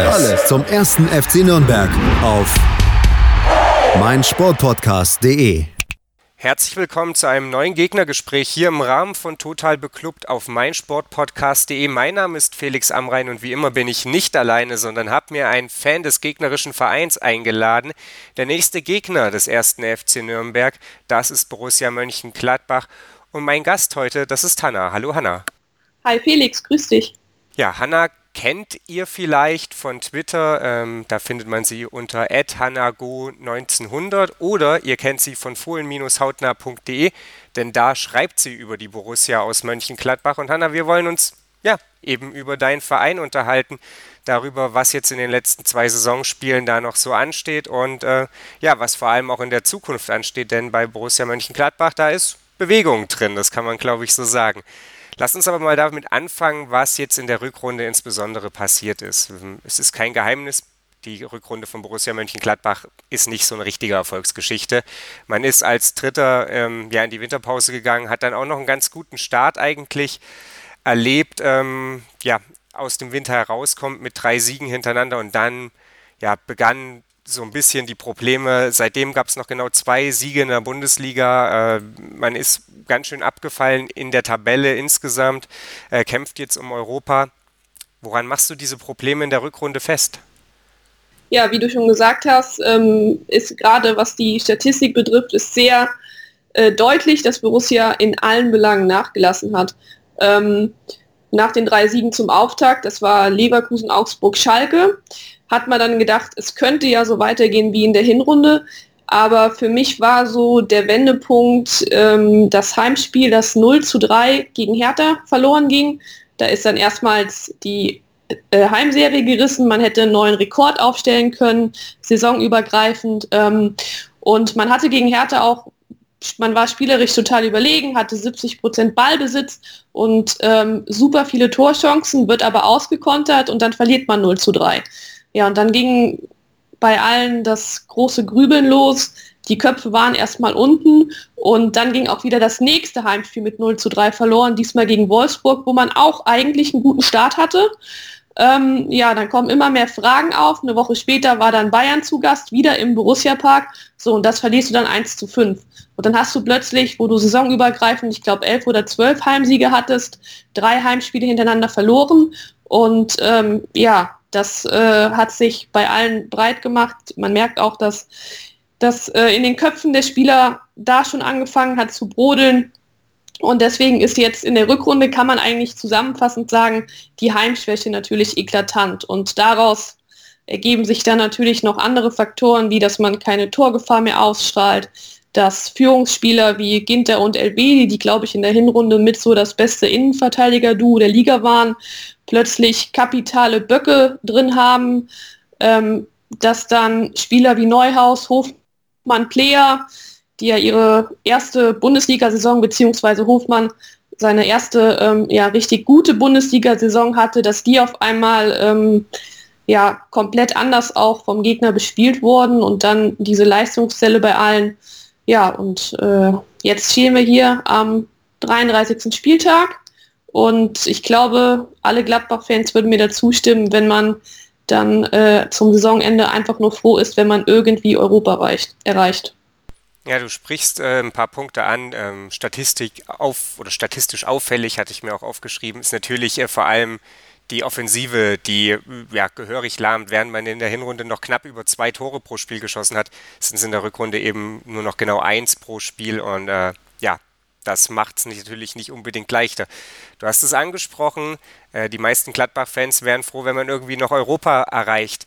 Alles, zum ersten FC Nürnberg auf meinsportpodcast.de. Herzlich willkommen zu einem neuen Gegnergespräch hier im Rahmen von Total Beklubbt auf meinsportpodcast.de. Mein Name ist Felix Amrein und wie immer bin ich nicht alleine, sondern habe mir einen Fan des gegnerischen Vereins eingeladen. Der nächste Gegner des ersten FC Nürnberg, das ist Borussia Mönchengladbach. Und mein Gast heute, das ist Hanna. Hallo Hanna. Hi Felix, grüß dich. Ja, Hanna kennt ihr vielleicht von Twitter. Ähm, da findet man sie unter hanago1900 oder ihr kennt sie von fohlen-hautnah.de, denn da schreibt sie über die Borussia aus Mönchengladbach. Und Hanna, wir wollen uns ja eben über deinen Verein unterhalten, darüber, was jetzt in den letzten zwei Saisonspielen da noch so ansteht und äh, ja, was vor allem auch in der Zukunft ansteht, denn bei Borussia Mönchengladbach, da ist Bewegung drin, das kann man glaube ich so sagen. Lass uns aber mal damit anfangen, was jetzt in der Rückrunde insbesondere passiert ist. Es ist kein Geheimnis, die Rückrunde von Borussia Mönchengladbach ist nicht so eine richtige Erfolgsgeschichte. Man ist als Dritter ähm, ja in die Winterpause gegangen, hat dann auch noch einen ganz guten Start eigentlich erlebt, ähm, ja, aus dem Winter herauskommt mit drei Siegen hintereinander und dann ja, begann so ein bisschen die Probleme. Seitdem gab es noch genau zwei Siege in der Bundesliga. Äh, man ist ganz schön abgefallen in der Tabelle insgesamt, äh, kämpft jetzt um Europa. Woran machst du diese Probleme in der Rückrunde fest? Ja, wie du schon gesagt hast, ähm, ist gerade was die Statistik betrifft, ist sehr äh, deutlich, dass Borussia in allen Belangen nachgelassen hat. Ähm, nach den drei Siegen zum Auftakt, das war Leverkusen, Augsburg, Schalke, hat man dann gedacht, es könnte ja so weitergehen wie in der Hinrunde. Aber für mich war so der Wendepunkt ähm, das Heimspiel, das 0 zu 3 gegen Hertha verloren ging. Da ist dann erstmals die äh, Heimserie gerissen. Man hätte einen neuen Rekord aufstellen können, saisonübergreifend. Ähm, und man hatte gegen Hertha auch, man war spielerisch total überlegen, hatte 70 Prozent Ballbesitz und ähm, super viele Torchancen, wird aber ausgekontert und dann verliert man 0 zu 3. Ja, und dann ging bei allen das große Grübeln los. Die Köpfe waren erstmal unten und dann ging auch wieder das nächste Heimspiel mit 0 zu 3 verloren, diesmal gegen Wolfsburg, wo man auch eigentlich einen guten Start hatte. Ähm, ja, dann kommen immer mehr Fragen auf. Eine Woche später war dann Bayern zu Gast, wieder im Borussia Park. So, und das verlierst du dann 1 zu 5. Und dann hast du plötzlich, wo du saisonübergreifend, ich glaube, elf oder zwölf Heimsiege hattest, drei Heimspiele hintereinander verloren. Und ähm, ja, das äh, hat sich bei allen breit gemacht. Man merkt auch, dass das äh, in den Köpfen der Spieler da schon angefangen hat zu brodeln. Und deswegen ist jetzt in der Rückrunde, kann man eigentlich zusammenfassend sagen, die Heimschwäche natürlich eklatant. Und daraus ergeben sich dann natürlich noch andere Faktoren, wie dass man keine Torgefahr mehr ausstrahlt, dass Führungsspieler wie Ginter und Elbeli, die glaube ich in der Hinrunde mit so das beste Innenverteidiger-Duo der Liga waren, plötzlich kapitale Böcke drin haben, ähm, dass dann Spieler wie Neuhaus, Hofmann, Player, die ja ihre erste Bundesliga-Saison beziehungsweise Hofmann seine erste ähm, ja richtig gute Bundesliga-Saison hatte, dass die auf einmal ähm, ja komplett anders auch vom Gegner bespielt wurden und dann diese Leistungszelle bei allen ja, und äh, jetzt stehen wir hier am 33. Spieltag und ich glaube, alle Gladbach-Fans würden mir dazu stimmen, wenn man dann äh, zum Saisonende einfach nur froh ist, wenn man irgendwie Europa reicht, erreicht. Ja, du sprichst äh, ein paar Punkte an. Ähm, Statistik auf oder statistisch auffällig hatte ich mir auch aufgeschrieben, ist natürlich äh, vor allem die Offensive, die ja gehörig lahmt, während man in der Hinrunde noch knapp über zwei Tore pro Spiel geschossen hat, sind es in der Rückrunde eben nur noch genau eins pro Spiel und äh, ja, das macht es natürlich nicht unbedingt leichter. Du hast es angesprochen, äh, die meisten Gladbach-Fans wären froh, wenn man irgendwie noch Europa erreicht.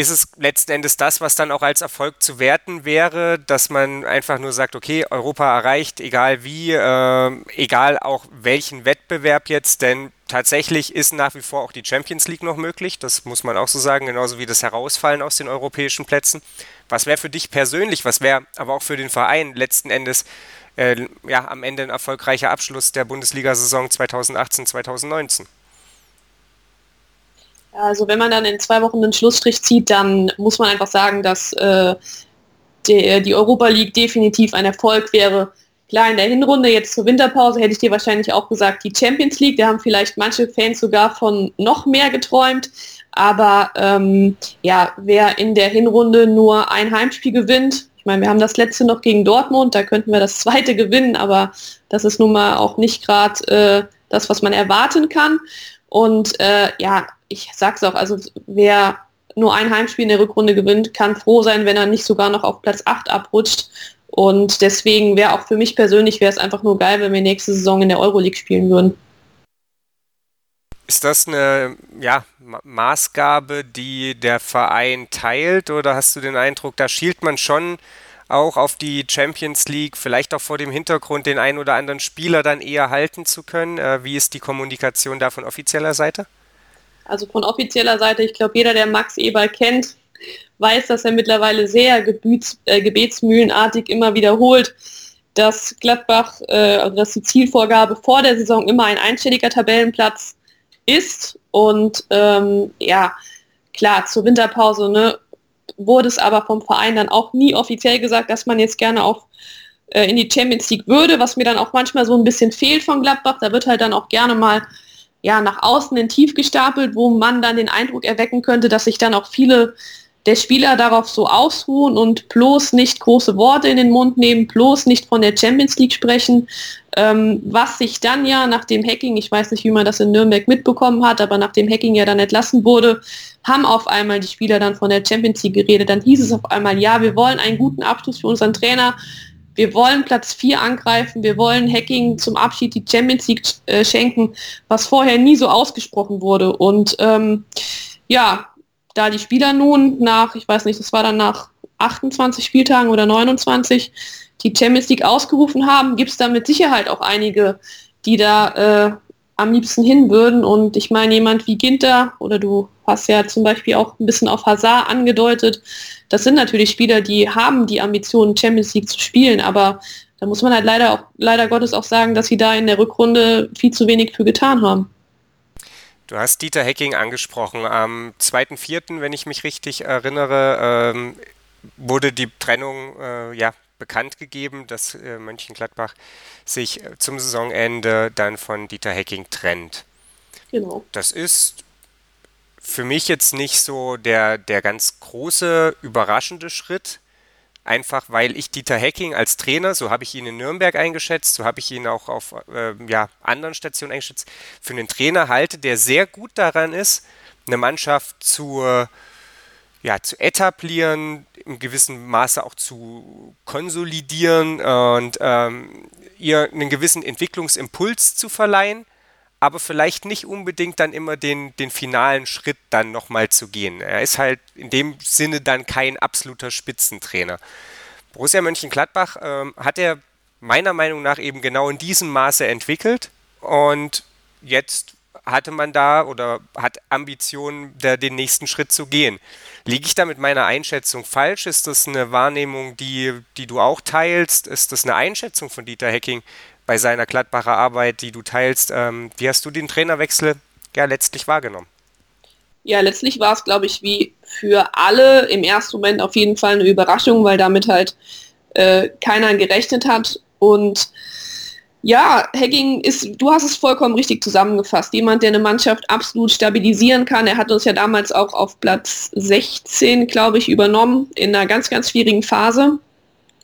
Ist es letzten Endes das, was dann auch als Erfolg zu werten wäre, dass man einfach nur sagt, okay, Europa erreicht, egal wie, äh, egal auch welchen Wettbewerb jetzt, denn tatsächlich ist nach wie vor auch die Champions League noch möglich, das muss man auch so sagen, genauso wie das Herausfallen aus den europäischen Plätzen. Was wäre für dich persönlich, was wäre aber auch für den Verein letzten Endes äh, ja, am Ende ein erfolgreicher Abschluss der Bundesliga-Saison 2018-2019? Also wenn man dann in zwei Wochen den Schlussstrich zieht, dann muss man einfach sagen, dass äh, die, die Europa League definitiv ein Erfolg wäre. Klar, in der Hinrunde jetzt zur Winterpause hätte ich dir wahrscheinlich auch gesagt, die Champions League, da haben vielleicht manche Fans sogar von noch mehr geträumt. Aber ähm, ja, wer in der Hinrunde nur ein Heimspiel gewinnt, ich meine, wir haben das letzte noch gegen Dortmund, da könnten wir das zweite gewinnen, aber das ist nun mal auch nicht gerade äh, das, was man erwarten kann. Und äh, ja, ich sag's auch, also wer nur ein Heimspiel in der Rückrunde gewinnt, kann froh sein, wenn er nicht sogar noch auf Platz 8 abrutscht. Und deswegen wäre auch für mich persönlich wäre es einfach nur geil, wenn wir nächste Saison in der Euroleague spielen würden. Ist das eine ja, Maßgabe, die der Verein teilt oder hast du den Eindruck, da schielt man schon auch auf die Champions League, vielleicht auch vor dem Hintergrund, den einen oder anderen Spieler dann eher halten zu können? Äh, wie ist die Kommunikation da von offizieller Seite? Also von offizieller Seite, ich glaube, jeder, der Max Eber kennt, weiß, dass er mittlerweile sehr gebets, äh, gebetsmühlenartig immer wiederholt, dass Gladbach, äh, also dass die Zielvorgabe vor der Saison immer ein einstelliger Tabellenplatz ist. Und ähm, ja, klar, zur Winterpause ne, wurde es aber vom Verein dann auch nie offiziell gesagt, dass man jetzt gerne auf äh, in die Champions League würde, was mir dann auch manchmal so ein bisschen fehlt von Gladbach. Da wird halt dann auch gerne mal ja, nach außen in tief gestapelt, wo man dann den Eindruck erwecken könnte, dass sich dann auch viele der Spieler darauf so ausruhen und bloß nicht große Worte in den Mund nehmen, bloß nicht von der Champions League sprechen, ähm, was sich dann ja nach dem Hacking, ich weiß nicht, wie man das in Nürnberg mitbekommen hat, aber nach dem Hacking ja dann entlassen wurde, haben auf einmal die Spieler dann von der Champions League geredet. Dann hieß es auf einmal, ja, wir wollen einen guten Abschluss für unseren Trainer, wir wollen Platz 4 angreifen, wir wollen Hacking zum Abschied die Champions League äh, schenken, was vorher nie so ausgesprochen wurde. Und ähm, ja, da die Spieler nun nach, ich weiß nicht, das war dann nach 28 Spieltagen oder 29, die Champions League ausgerufen haben, gibt es da mit Sicherheit auch einige, die da äh, am liebsten hin würden. Und ich meine, jemand wie Ginter oder du hast ja zum Beispiel auch ein bisschen auf Hazard angedeutet, das sind natürlich Spieler, die haben die Ambitionen, Champions League zu spielen, aber da muss man halt leider, auch, leider Gottes auch sagen, dass sie da in der Rückrunde viel zu wenig für getan haben. Du hast Dieter Hecking angesprochen. Am 2.4., wenn ich mich richtig erinnere, ähm, wurde die Trennung äh, ja, bekannt gegeben, dass äh, Mönchengladbach sich äh, zum Saisonende dann von Dieter Hecking trennt. Genau. Das ist für mich jetzt nicht so der, der ganz große, überraschende Schritt. Einfach weil ich Dieter Hecking als Trainer, so habe ich ihn in Nürnberg eingeschätzt, so habe ich ihn auch auf äh, ja, anderen Stationen eingeschätzt, für einen Trainer halte, der sehr gut daran ist, eine Mannschaft zur ja, zu etablieren, im gewissen Maße auch zu konsolidieren und ähm, ihr einen gewissen Entwicklungsimpuls zu verleihen, aber vielleicht nicht unbedingt dann immer den, den finalen Schritt dann nochmal zu gehen. Er ist halt in dem Sinne dann kein absoluter Spitzentrainer. Borussia Mönchengladbach ähm, hat er meiner Meinung nach eben genau in diesem Maße entwickelt und jetzt hatte man da oder hat Ambitionen, da den nächsten Schritt zu gehen. Liege ich da mit meiner Einschätzung falsch? Ist das eine Wahrnehmung, die, die du auch teilst? Ist das eine Einschätzung von Dieter Hecking bei seiner Gladbacher Arbeit, die du teilst? Ähm, wie hast du den Trainerwechsel ja letztlich wahrgenommen? Ja, letztlich war es, glaube ich, wie für alle im ersten Moment auf jeden Fall eine Überraschung, weil damit halt äh, keiner gerechnet hat. Und ja, Hacking ist, du hast es vollkommen richtig zusammengefasst. Jemand, der eine Mannschaft absolut stabilisieren kann. Er hat uns ja damals auch auf Platz 16, glaube ich, übernommen in einer ganz, ganz schwierigen Phase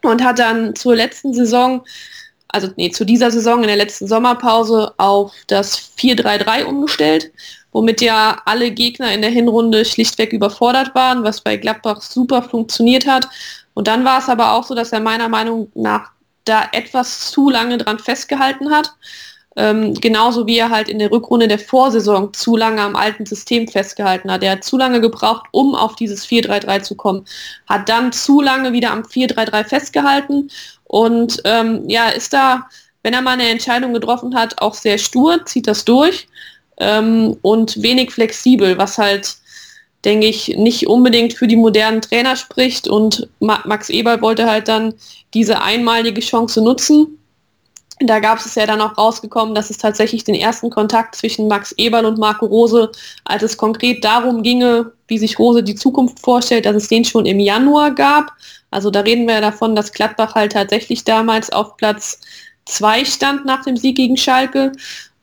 und hat dann zur letzten Saison, also nee, zu dieser Saison in der letzten Sommerpause auf das 4-3-3 umgestellt, womit ja alle Gegner in der Hinrunde schlichtweg überfordert waren, was bei Gladbach super funktioniert hat. Und dann war es aber auch so, dass er meiner Meinung nach da etwas zu lange dran festgehalten hat. Ähm, genauso wie er halt in der Rückrunde der Vorsaison zu lange am alten System festgehalten hat. Er hat zu lange gebraucht, um auf dieses 4-3-3 zu kommen. Hat dann zu lange wieder am 4-3-3 festgehalten und ähm, ja, ist da, wenn er mal eine Entscheidung getroffen hat, auch sehr stur, zieht das durch ähm, und wenig flexibel, was halt denke ich, nicht unbedingt für die modernen Trainer spricht. Und Max Eberl wollte halt dann diese einmalige Chance nutzen da gab es ja dann auch rausgekommen, dass es tatsächlich den ersten Kontakt zwischen Max Eberl und Marco Rose, als es konkret darum ginge, wie sich Rose die Zukunft vorstellt, dass es den schon im Januar gab. Also da reden wir ja davon, dass Gladbach halt tatsächlich damals auf Platz zwei stand nach dem Sieg gegen Schalke.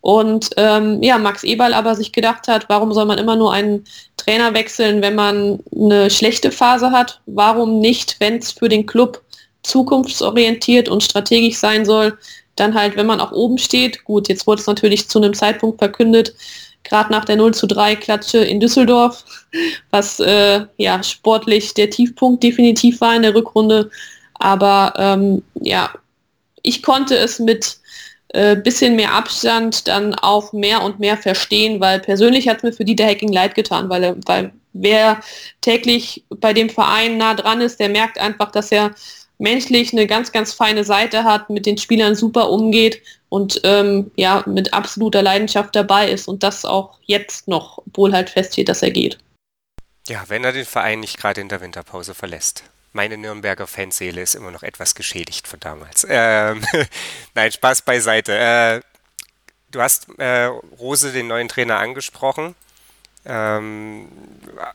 Und ähm, ja, Max Eberl aber sich gedacht hat, warum soll man immer nur einen Trainer wechseln, wenn man eine schlechte Phase hat? Warum nicht, wenn es für den Club zukunftsorientiert und strategisch sein soll, dann halt, wenn man auch oben steht, gut, jetzt wurde es natürlich zu einem Zeitpunkt verkündet, gerade nach der 0 zu 3 Klatsche in Düsseldorf, was äh, ja sportlich der Tiefpunkt definitiv war in der Rückrunde. Aber ähm, ja, ich konnte es mit äh, bisschen mehr Abstand dann auch mehr und mehr verstehen, weil persönlich hat es mir für Dieter Hacking leid getan, weil, weil wer täglich bei dem Verein nah dran ist, der merkt einfach, dass er menschlich eine ganz, ganz feine Seite hat, mit den Spielern super umgeht und ähm, ja, mit absoluter Leidenschaft dabei ist und das auch jetzt noch, obwohl halt feststeht, dass er geht. Ja, wenn er den Verein nicht gerade in der Winterpause verlässt. Meine Nürnberger Fanseele ist immer noch etwas geschädigt von damals. Ähm, Nein, Spaß beiseite. Äh, du hast äh, Rose, den neuen Trainer, angesprochen. Ähm,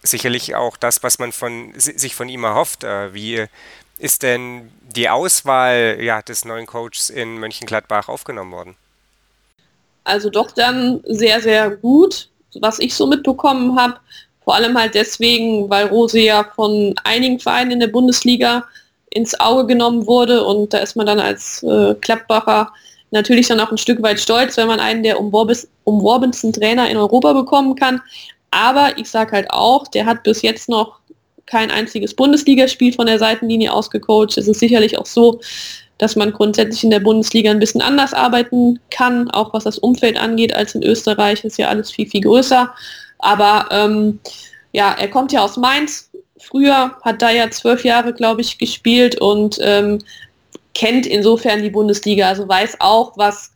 sicherlich auch das, was man von, sich von ihm erhofft. Äh, wie ist denn die Auswahl ja, des neuen Coaches in Mönchengladbach aufgenommen worden? Also doch dann sehr, sehr gut, was ich so mitbekommen habe. Vor allem halt deswegen, weil Rose ja von einigen Vereinen in der Bundesliga ins Auge genommen wurde und da ist man dann als äh, Klappbacher natürlich dann auch ein Stück weit stolz, wenn man einen der umworbensten Trainer in Europa bekommen kann. Aber ich sage halt auch, der hat bis jetzt noch kein einziges Bundesligaspiel von der Seitenlinie ausgecoacht. Es ist sicherlich auch so, dass man grundsätzlich in der Bundesliga ein bisschen anders arbeiten kann, auch was das Umfeld angeht, als in Österreich ist ja alles viel, viel größer. Aber ähm, ja, er kommt ja aus Mainz. Früher hat da ja zwölf Jahre, glaube ich, gespielt und ähm, kennt insofern die Bundesliga, also weiß auch, was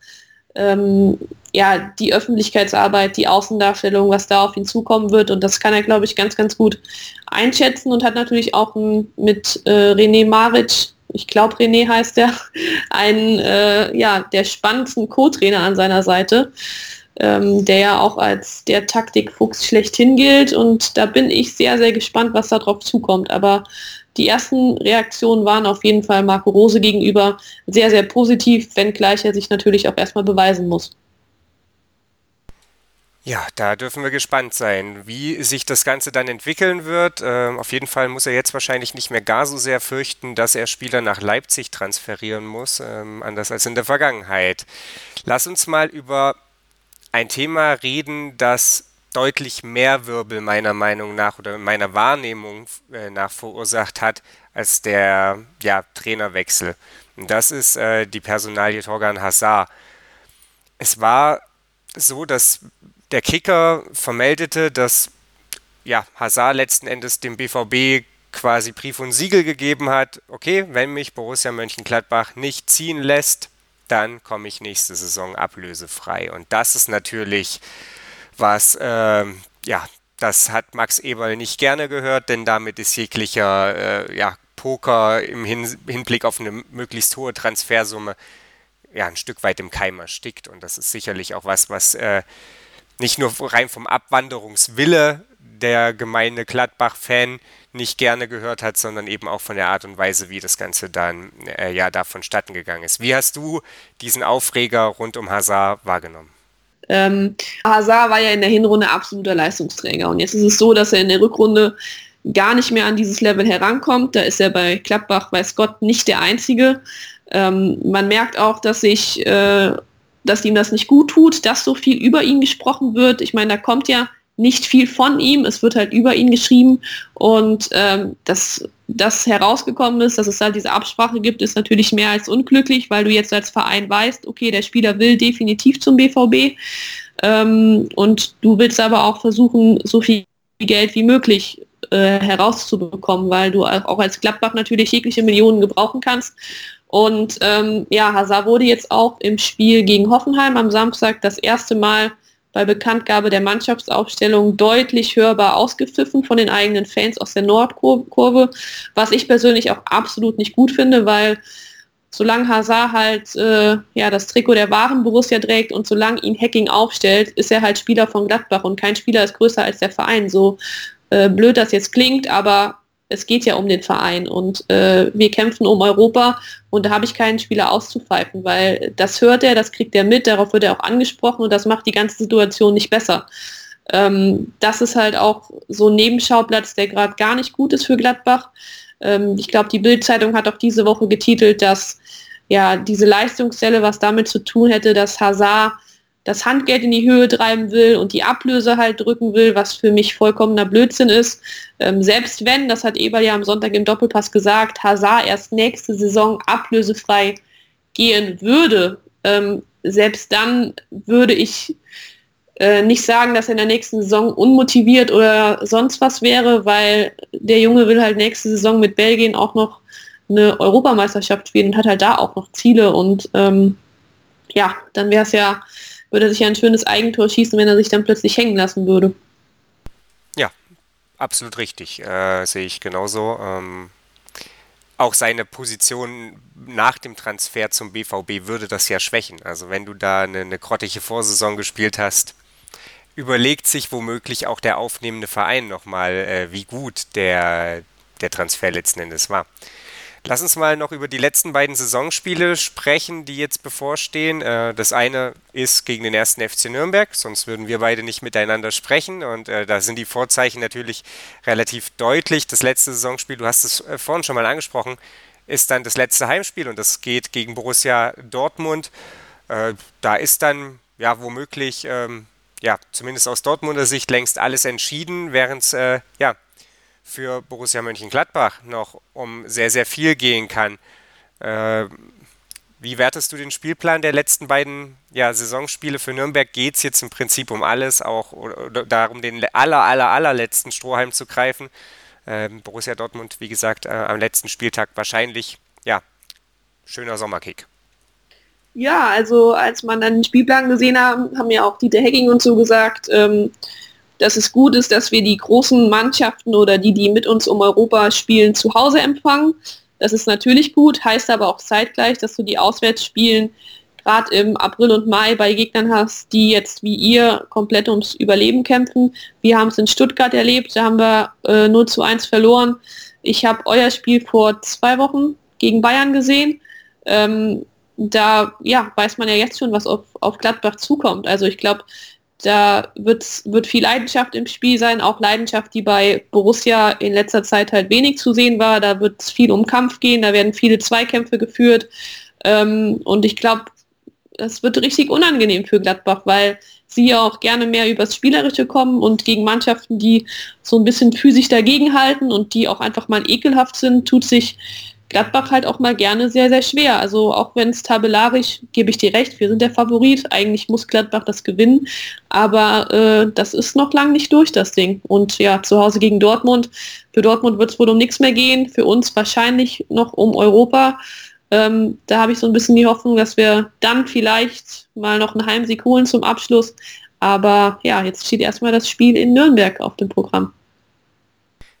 ähm, ja, die Öffentlichkeitsarbeit, die Außendarstellung, was da auf ihn zukommen wird. Und das kann er, glaube ich, ganz, ganz gut einschätzen und hat natürlich auch mit äh, René Maric, ich glaube René heißt er, einen äh, ja, der spannendsten Co-Trainer an seiner Seite, ähm, der ja auch als der Taktikfuchs schlechthin gilt. Und da bin ich sehr, sehr gespannt, was da drauf zukommt. Aber die ersten Reaktionen waren auf jeden Fall Marco Rose gegenüber sehr, sehr positiv, wenngleich er sich natürlich auch erstmal beweisen muss. Ja, da dürfen wir gespannt sein, wie sich das Ganze dann entwickeln wird. Ähm, auf jeden Fall muss er jetzt wahrscheinlich nicht mehr gar so sehr fürchten, dass er Spieler nach Leipzig transferieren muss, ähm, anders als in der Vergangenheit. Lass uns mal über ein Thema reden, das deutlich mehr Wirbel meiner Meinung nach oder meiner Wahrnehmung äh, nach verursacht hat als der ja, Trainerwechsel. Und das ist äh, die Personalie Torgan Hazard. Es war so, dass der Kicker vermeldete, dass ja, Hazard letzten Endes dem BVB quasi Brief und Siegel gegeben hat, okay, wenn mich Borussia Mönchengladbach nicht ziehen lässt, dann komme ich nächste Saison ablösefrei. Und das ist natürlich was, äh, ja, das hat Max Eberl nicht gerne gehört, denn damit ist jeglicher äh, ja, Poker im Hin Hinblick auf eine möglichst hohe Transfersumme ja, ein Stück weit im Keim erstickt. Und das ist sicherlich auch was, was äh, nicht nur rein vom Abwanderungswille der Gemeinde Gladbach-Fan nicht gerne gehört hat, sondern eben auch von der Art und Weise, wie das Ganze dann äh, ja da vonstatten gegangen ist. Wie hast du diesen Aufreger rund um Hazard wahrgenommen? Ähm, Hazard war ja in der Hinrunde absoluter Leistungsträger und jetzt ist es so, dass er in der Rückrunde gar nicht mehr an dieses Level herankommt. Da ist er bei Klappbach, weiß Gott, nicht der Einzige. Ähm, man merkt auch, dass sich äh, dass ihm das nicht gut tut, dass so viel über ihn gesprochen wird. Ich meine, da kommt ja nicht viel von ihm, es wird halt über ihn geschrieben. Und ähm, das das herausgekommen ist, dass es halt diese Absprache gibt, ist natürlich mehr als unglücklich, weil du jetzt als Verein weißt, okay, der Spieler will definitiv zum BVB ähm, und du willst aber auch versuchen, so viel Geld wie möglich äh, herauszubekommen, weil du auch als Gladbach natürlich jegliche Millionen gebrauchen kannst. Und ähm, ja, Hazard wurde jetzt auch im Spiel gegen Hoffenheim am Samstag das erste Mal bei Bekanntgabe der Mannschaftsaufstellung deutlich hörbar ausgepfiffen von den eigenen Fans aus der Nordkurve, was ich persönlich auch absolut nicht gut finde, weil solange Hazard halt äh, ja, das Trikot der wahren Borussia trägt und solange ihn Hacking aufstellt, ist er halt Spieler von Gladbach und kein Spieler ist größer als der Verein. So äh, blöd das jetzt klingt, aber es geht ja um den Verein und äh, wir kämpfen um Europa und da habe ich keinen Spieler auszupfeifen, weil das hört er, das kriegt er mit, darauf wird er auch angesprochen und das macht die ganze Situation nicht besser. Ähm, das ist halt auch so ein Nebenschauplatz, der gerade gar nicht gut ist für Gladbach. Ähm, ich glaube, die Bildzeitung hat auch diese Woche getitelt, dass ja diese Leistungszelle was damit zu tun hätte, dass Hazard das Handgeld in die Höhe treiben will und die Ablöse halt drücken will, was für mich vollkommener Blödsinn ist. Ähm, selbst wenn, das hat Eber ja am Sonntag im Doppelpass gesagt, Hazard erst nächste Saison ablösefrei gehen würde, ähm, selbst dann würde ich äh, nicht sagen, dass er in der nächsten Saison unmotiviert oder sonst was wäre, weil der Junge will halt nächste Saison mit Belgien auch noch eine Europameisterschaft spielen und hat halt da auch noch Ziele und ähm, ja, dann wäre es ja würde er sich ja ein schönes Eigentor schießen, wenn er sich dann plötzlich hängen lassen würde. Ja, absolut richtig. Äh, sehe ich genauso. Ähm, auch seine Position nach dem Transfer zum BVB würde das ja schwächen. Also wenn du da eine, eine grottige Vorsaison gespielt hast, überlegt sich womöglich auch der aufnehmende Verein nochmal, äh, wie gut der, der Transfer letzten Endes war. Lass uns mal noch über die letzten beiden Saisonspiele sprechen, die jetzt bevorstehen. Äh, das eine ist gegen den ersten FC Nürnberg, sonst würden wir beide nicht miteinander sprechen. Und äh, da sind die Vorzeichen natürlich relativ deutlich. Das letzte Saisonspiel, du hast es äh, vorhin schon mal angesprochen, ist dann das letzte Heimspiel und das geht gegen Borussia Dortmund. Da ist dann ja womöglich, ähm, ja, zumindest aus Dortmunder Sicht längst alles entschieden, während es ja für Borussia Mönchengladbach noch um sehr, sehr viel gehen kann. Äh, wie wertest du den Spielplan der letzten beiden ja, Saisonspiele für Nürnberg? Geht es jetzt im Prinzip um alles, auch darum, den aller, aller, allerletzten Strohhalm zu greifen? Äh, Borussia Dortmund, wie gesagt, äh, am letzten Spieltag wahrscheinlich, ja, schöner Sommerkick. Ja, also als man dann den Spielplan gesehen hat, haben ja auch Dieter Hecking und so gesagt, ähm, dass es gut ist, dass wir die großen Mannschaften oder die, die mit uns um Europa spielen, zu Hause empfangen. Das ist natürlich gut, heißt aber auch zeitgleich, dass du die Auswärtsspielen gerade im April und Mai bei Gegnern hast, die jetzt wie ihr komplett ums Überleben kämpfen. Wir haben es in Stuttgart erlebt, da haben wir äh, 0 zu 1 verloren. Ich habe euer Spiel vor zwei Wochen gegen Bayern gesehen. Ähm, da ja, weiß man ja jetzt schon, was auf, auf Gladbach zukommt. Also ich glaube, da wird, viel Leidenschaft im Spiel sein, auch Leidenschaft, die bei Borussia in letzter Zeit halt wenig zu sehen war. Da wird es viel um Kampf gehen, da werden viele Zweikämpfe geführt. Ähm, und ich glaube, das wird richtig unangenehm für Gladbach, weil sie ja auch gerne mehr übers Spielerische kommen und gegen Mannschaften, die so ein bisschen physisch dagegenhalten und die auch einfach mal ekelhaft sind, tut sich Gladbach halt auch mal gerne sehr, sehr schwer. Also auch wenn es tabellarisch, gebe ich dir recht, wir sind der Favorit. Eigentlich muss Gladbach das gewinnen. Aber äh, das ist noch lang nicht durch, das Ding. Und ja, zu Hause gegen Dortmund. Für Dortmund wird es wohl um nichts mehr gehen. Für uns wahrscheinlich noch um Europa. Ähm, da habe ich so ein bisschen die Hoffnung, dass wir dann vielleicht mal noch einen Heimsieg holen zum Abschluss. Aber ja, jetzt steht erstmal das Spiel in Nürnberg auf dem Programm.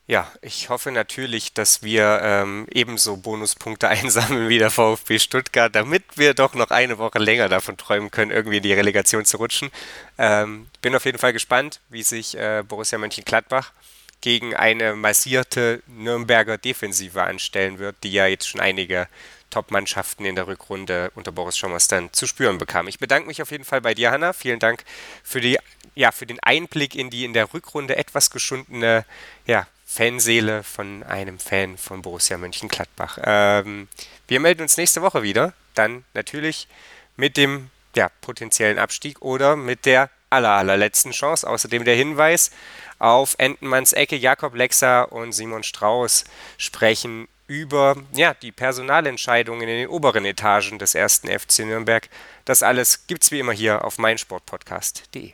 Ja, ich hoffe natürlich, dass wir ähm, ebenso Bonuspunkte einsammeln wie der VfB Stuttgart, damit wir doch noch eine Woche länger davon träumen können, irgendwie in die Relegation zu rutschen. Ähm, bin auf jeden Fall gespannt, wie sich äh, Borussia Mönchengladbach gegen eine massierte Nürnberger Defensive anstellen wird, die ja jetzt schon einige Top-Mannschaften in der Rückrunde unter Boris Schommers dann zu spüren bekam. Ich bedanke mich auf jeden Fall bei dir, Hanna. Vielen Dank für, die, ja, für den Einblick in die in der Rückrunde etwas geschundene ja, Fanseele von einem Fan von Borussia Mönchengladbach. Ähm, wir melden uns nächste Woche wieder. Dann natürlich mit dem ja, potenziellen Abstieg oder mit der aller, allerletzten Chance. Außerdem der Hinweis auf Entenmanns Ecke. Jakob Lexa und Simon Strauß sprechen über ja, die Personalentscheidungen in den oberen Etagen des ersten FC Nürnberg. Das alles gibt's wie immer hier auf meinsportpodcast.de.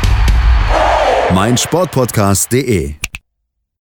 meinsportpodcast.de